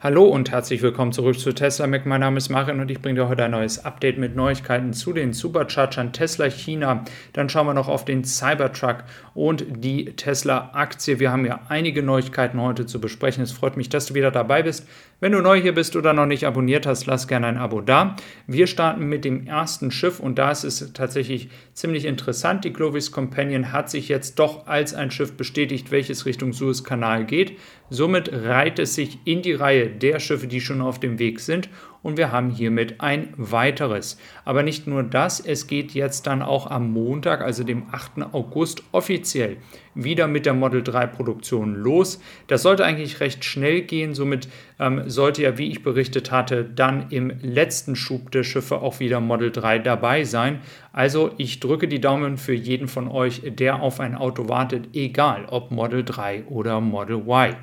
Hallo und herzlich willkommen zurück zu Tesla Mac. Mein Name ist Marin und ich bringe dir heute ein neues Update mit Neuigkeiten zu den Superchargern Tesla China. Dann schauen wir noch auf den Cybertruck und die Tesla Aktie. Wir haben ja einige Neuigkeiten heute zu besprechen. Es freut mich, dass du wieder dabei bist. Wenn du neu hier bist oder noch nicht abonniert hast, lass gerne ein Abo da. Wir starten mit dem ersten Schiff und da ist es tatsächlich ziemlich interessant. Die Clovis Companion hat sich jetzt doch als ein Schiff bestätigt, welches Richtung Suezkanal geht. Somit reiht es sich in die Reihe der Schiffe, die schon auf dem Weg sind und wir haben hiermit ein weiteres. Aber nicht nur das, es geht jetzt dann auch am Montag, also dem 8. August, offiziell wieder mit der Model 3 Produktion los. Das sollte eigentlich recht schnell gehen, somit ähm, sollte ja, wie ich berichtet hatte, dann im letzten Schub der Schiffe auch wieder Model 3 dabei sein. Also ich drücke die Daumen für jeden von euch, der auf ein Auto wartet, egal ob Model 3 oder Model Y.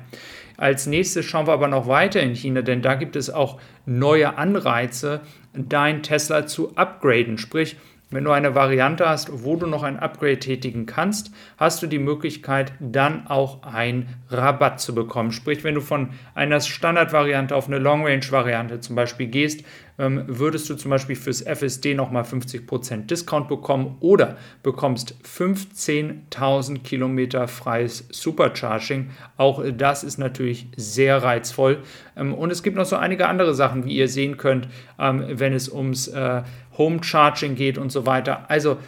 Als nächstes schauen wir aber noch weiter in China, denn da gibt es auch neue Anreize, dein Tesla zu upgraden. Sprich, wenn du eine Variante hast, wo du noch ein Upgrade tätigen kannst, hast du die Möglichkeit, dann auch einen Rabatt zu bekommen. Sprich, wenn du von einer Standardvariante auf eine Long-Range-Variante zum Beispiel gehst, ähm, würdest du zum Beispiel fürs FSD nochmal 50% Discount bekommen oder bekommst 15.000 Kilometer freies Supercharging. Auch das ist natürlich sehr reizvoll. Ähm, und es gibt noch so einige andere Sachen, wie ihr sehen könnt, ähm, wenn es ums äh, Home Charging geht und so weiter. Also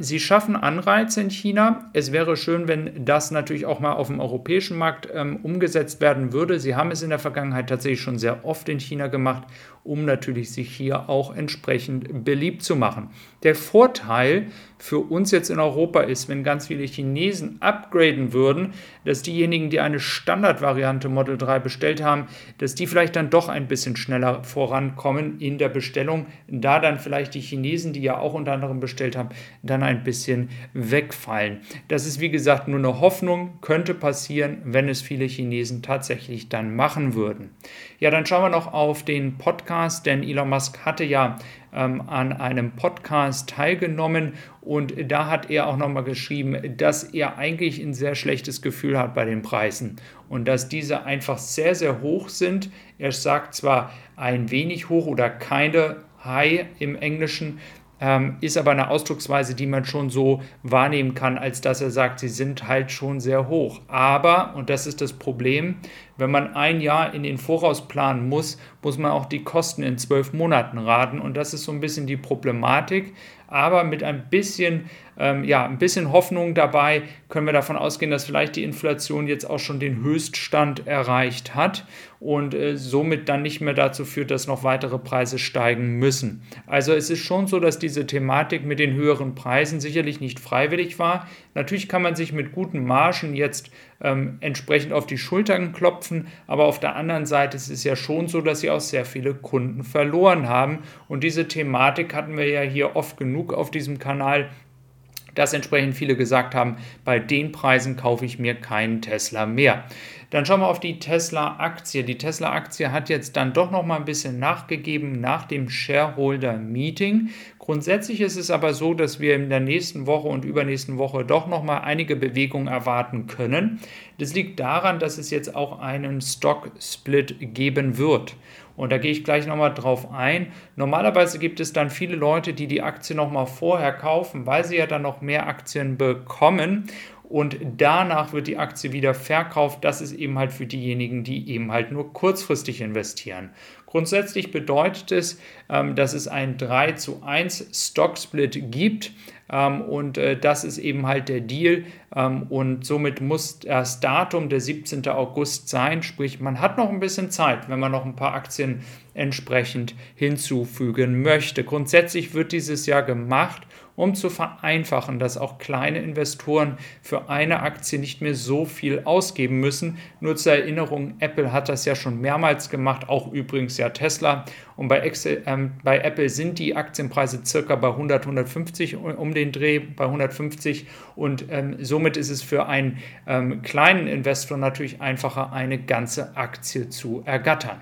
sie schaffen Anreize in China. Es wäre schön, wenn das natürlich auch mal auf dem europäischen Markt ähm, umgesetzt werden würde. Sie haben es in der Vergangenheit tatsächlich schon sehr oft in China gemacht, um natürlich sich hier auch entsprechend beliebt zu machen. Der Vorteil für uns jetzt in Europa ist, wenn ganz viele Chinesen upgraden würden, dass diejenigen, die eine Standardvariante Model 3 bestellt haben, dass die vielleicht dann doch ein bisschen schneller vorankommen in der Bestellung, da dann vielleicht die Chinesen, die ja auch unter anderem bestellt haben, dann ein bisschen wegfallen. Das ist wie gesagt nur eine Hoffnung, könnte passieren, wenn es viele Chinesen tatsächlich dann machen würden. Ja, dann schauen wir noch auf den Podcast, denn Elon Musk hatte ja ähm, an einem Podcast teilgenommen und da hat er auch nochmal geschrieben, dass er eigentlich ein sehr schlechtes Gefühl hat bei den Preisen und dass diese einfach sehr, sehr hoch sind. Er sagt zwar ein wenig hoch oder keine High im Englischen, ähm, ist aber eine Ausdrucksweise, die man schon so wahrnehmen kann, als dass er sagt, sie sind halt schon sehr hoch. Aber, und das ist das Problem, wenn man ein Jahr in den Voraus planen muss, muss man auch die Kosten in zwölf Monaten raten. Und das ist so ein bisschen die Problematik. Aber mit ein bisschen, ähm, ja, ein bisschen Hoffnung dabei können wir davon ausgehen, dass vielleicht die Inflation jetzt auch schon den Höchststand erreicht hat und äh, somit dann nicht mehr dazu führt, dass noch weitere Preise steigen müssen. Also es ist schon so, dass diese Thematik mit den höheren Preisen sicherlich nicht freiwillig war. Natürlich kann man sich mit guten Margen jetzt ähm, entsprechend auf die Schultern klopfen, aber auf der anderen Seite ist es ja schon so, dass sie auch sehr viele Kunden verloren haben. Und diese Thematik hatten wir ja hier oft genug auf diesem Kanal dass entsprechend viele gesagt haben, bei den Preisen kaufe ich mir keinen Tesla mehr. Dann schauen wir auf die Tesla-Aktie. Die Tesla-Aktie hat jetzt dann doch noch mal ein bisschen nachgegeben nach dem Shareholder-Meeting. Grundsätzlich ist es aber so, dass wir in der nächsten Woche und übernächsten Woche doch noch mal einige Bewegungen erwarten können. Das liegt daran, dass es jetzt auch einen Stock-Split geben wird. Und da gehe ich gleich nochmal drauf ein. Normalerweise gibt es dann viele Leute, die die Aktie nochmal vorher kaufen, weil sie ja dann noch mehr Aktien bekommen und danach wird die Aktie wieder verkauft. Das ist eben halt für diejenigen, die eben halt nur kurzfristig investieren. Grundsätzlich bedeutet es, ähm, dass es ein 3 zu 1 Stock-Split gibt ähm, und äh, das ist eben halt der Deal ähm, und somit muss das Datum der 17. August sein, sprich man hat noch ein bisschen Zeit, wenn man noch ein paar Aktien entsprechend hinzufügen möchte. Grundsätzlich wird dieses Jahr gemacht, um zu vereinfachen, dass auch kleine Investoren für eine Aktie nicht mehr so viel ausgeben müssen. Nur zur Erinnerung, Apple hat das ja schon mehrmals gemacht, auch übrigens ja Tesla. Und bei, Excel, ähm, bei Apple sind die Aktienpreise circa bei 100, 150 um den Dreh, bei 150. Und ähm, somit ist es für einen ähm, kleinen Investor natürlich einfacher, eine ganze Aktie zu ergattern.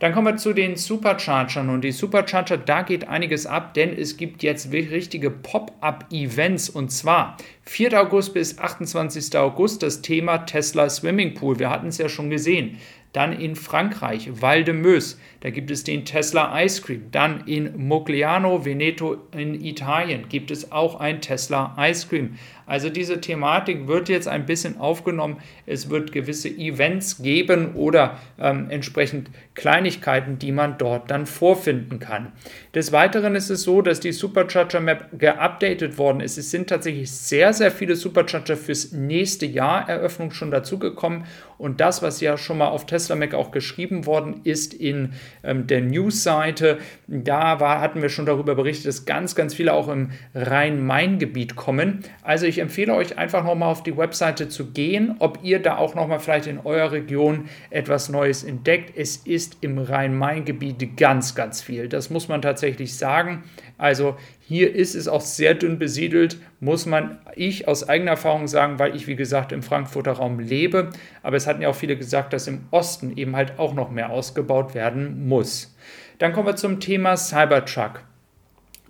Dann kommen wir zu den Superchargern und die Supercharger, da geht einiges ab, denn es gibt jetzt richtige Pop-up-Events und zwar 4. August bis 28. August das Thema Tesla Swimmingpool. Wir hatten es ja schon gesehen. Dann in Frankreich, Val de Meuse, da gibt es den Tesla Ice Cream. Dann in Mogliano Veneto in Italien gibt es auch ein Tesla Ice Cream. Also diese Thematik wird jetzt ein bisschen aufgenommen. Es wird gewisse Events geben oder ähm, entsprechend Kleinigkeiten, die man dort dann vorfinden kann. Des Weiteren ist es so, dass die Supercharger Map geupdatet worden ist. Es sind tatsächlich sehr, sehr viele Supercharger fürs nächste Jahr Eröffnung schon dazugekommen. Und das, was ja schon mal auf Tesla Mac auch geschrieben worden ist in ähm, der News-Seite, da war, hatten wir schon darüber berichtet, dass ganz, ganz viele auch im Rhein-Main-Gebiet kommen. Also ich empfehle euch einfach nochmal auf die Webseite zu gehen, ob ihr da auch nochmal vielleicht in eurer Region etwas Neues entdeckt. Es ist im Rhein-Main-Gebiet ganz, ganz viel. Das muss man tatsächlich sagen. Also hier ist es auch sehr dünn besiedelt, muss man ich aus eigener Erfahrung sagen, weil ich wie gesagt im Frankfurter Raum lebe. Aber es hatten ja auch viele gesagt, dass im Osten eben halt auch noch mehr ausgebaut werden muss. Dann kommen wir zum Thema Cybertruck.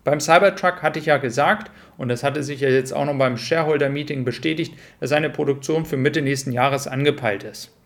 Beim Cybertruck hatte ich ja gesagt, und das hatte sich ja jetzt auch noch beim Shareholder-Meeting bestätigt, dass seine Produktion für Mitte nächsten Jahres angepeilt ist.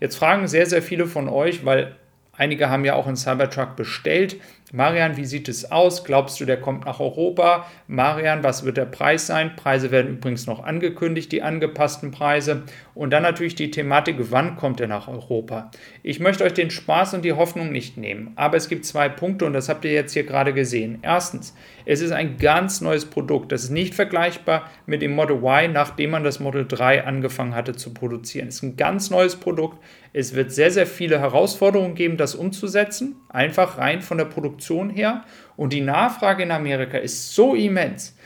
Jetzt fragen sehr, sehr viele von euch, weil einige haben ja auch einen Cybertruck bestellt, Marian, wie sieht es aus? Glaubst du, der kommt nach Europa? Marian, was wird der Preis sein? Preise werden übrigens noch angekündigt, die angepassten Preise. Und dann natürlich die Thematik, wann kommt er nach Europa? Ich möchte euch den Spaß und die Hoffnung nicht nehmen, aber es gibt zwei Punkte und das habt ihr jetzt hier gerade gesehen. Erstens, es ist ein ganz neues Produkt. Das ist nicht vergleichbar mit dem Model Y, nachdem man das Model 3 angefangen hatte zu produzieren. Es ist ein ganz neues Produkt. Es wird sehr, sehr viele Herausforderungen geben, das umzusetzen, einfach rein von der Produktion her. Und die Nachfrage in Amerika ist so immens,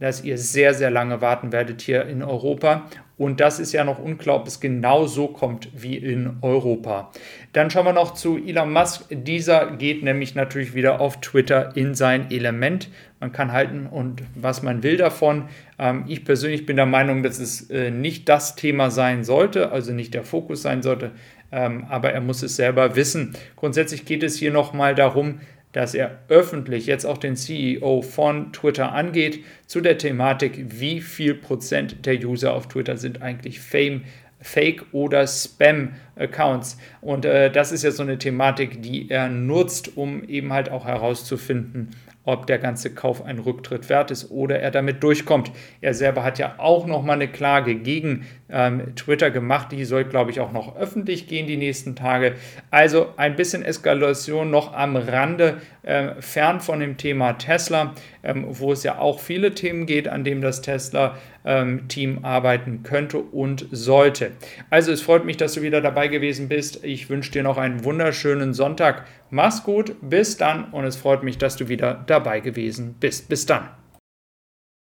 dass ihr sehr, sehr lange warten werdet hier in Europa. Und das ist ja noch unklar, ob es genau so kommt wie in Europa. Dann schauen wir noch zu Elon Musk. Dieser geht nämlich natürlich wieder auf Twitter in sein Element. Man kann halten und was man will davon. Ähm, ich persönlich bin der Meinung, dass es äh, nicht das Thema sein sollte, also nicht der Fokus sein sollte. Ähm, aber er muss es selber wissen. Grundsätzlich geht es hier nochmal darum, dass er öffentlich jetzt auch den CEO von Twitter angeht zu der Thematik, wie viel Prozent der User auf Twitter sind eigentlich Fame, Fake oder Spam-Accounts. Und äh, das ist ja so eine Thematik, die er nutzt, um eben halt auch herauszufinden, ob der ganze Kauf ein Rücktritt wert ist oder er damit durchkommt. Er selber hat ja auch noch mal eine Klage gegen ähm, Twitter gemacht. Die soll, glaube ich, auch noch öffentlich gehen die nächsten Tage. Also ein bisschen Eskalation noch am Rande, äh, fern von dem Thema Tesla, ähm, wo es ja auch viele Themen geht, an dem das Tesla-Team ähm, arbeiten könnte und sollte. Also es freut mich, dass du wieder dabei gewesen bist. Ich wünsche dir noch einen wunderschönen Sonntag. Mach's gut, bis dann und es freut mich, dass du wieder dabei gewesen bist. Bis dann.